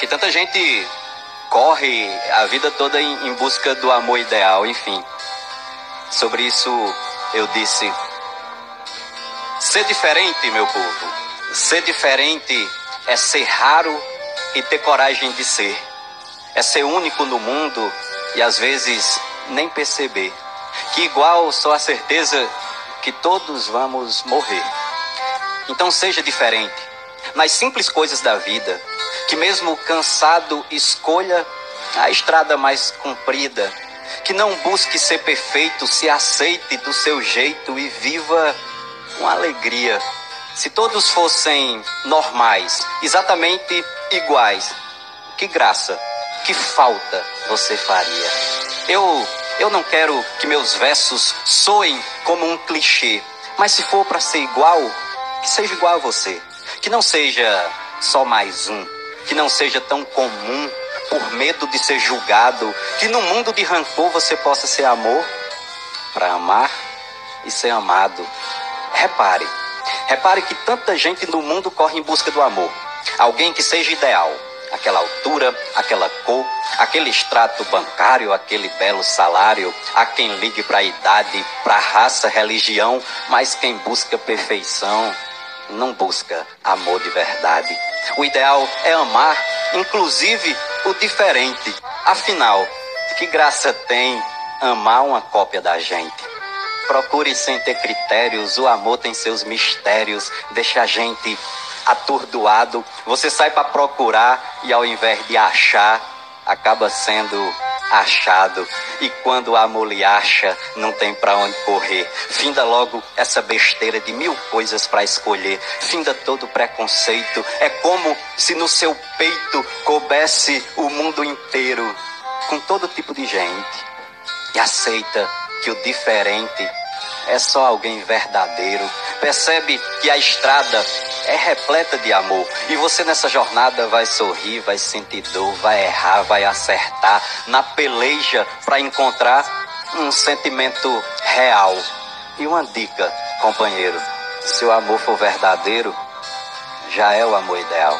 que tanta gente corre a vida toda em, em busca do amor ideal, enfim. Sobre isso eu disse: ser diferente, meu povo. Ser diferente é ser raro e ter coragem de ser. É ser único no mundo e às vezes nem perceber que igual só a certeza que todos vamos morrer. Então seja diferente nas simples coisas da vida, que mesmo cansado escolha a estrada mais comprida, que não busque ser perfeito, se aceite do seu jeito e viva com alegria. Se todos fossem normais, exatamente iguais, que graça, que falta você faria? Eu eu não quero que meus versos soem como um clichê, mas se for para ser igual, que seja igual a você. Que não seja só mais um, que não seja tão comum por medo de ser julgado, que no mundo de rancor você possa ser amor para amar e ser amado. Repare, repare que tanta gente no mundo corre em busca do amor. Alguém que seja ideal, aquela altura, aquela cor, aquele extrato bancário, aquele belo salário, a quem ligue para a idade, para a raça, religião, mas quem busca perfeição não busca amor de verdade. O ideal é amar, inclusive o diferente. Afinal, que graça tem amar uma cópia da gente? Procure sem ter critérios, o amor tem seus mistérios, deixa a gente atordoado, você sai para procurar e ao invés de achar, acaba sendo achado. E quando o amor lhe acha, não tem para onde correr. Finda logo essa besteira de mil coisas para escolher. Finda todo preconceito. É como se no seu peito coubesse o mundo inteiro, com todo tipo de gente. E aceita que o diferente é só alguém verdadeiro. Percebe que a estrada é repleta de amor. E você nessa jornada vai sorrir, vai sentir dor, vai errar, vai acertar na peleja para encontrar um sentimento real. E uma dica, companheiro: se o amor for verdadeiro, já é o amor ideal.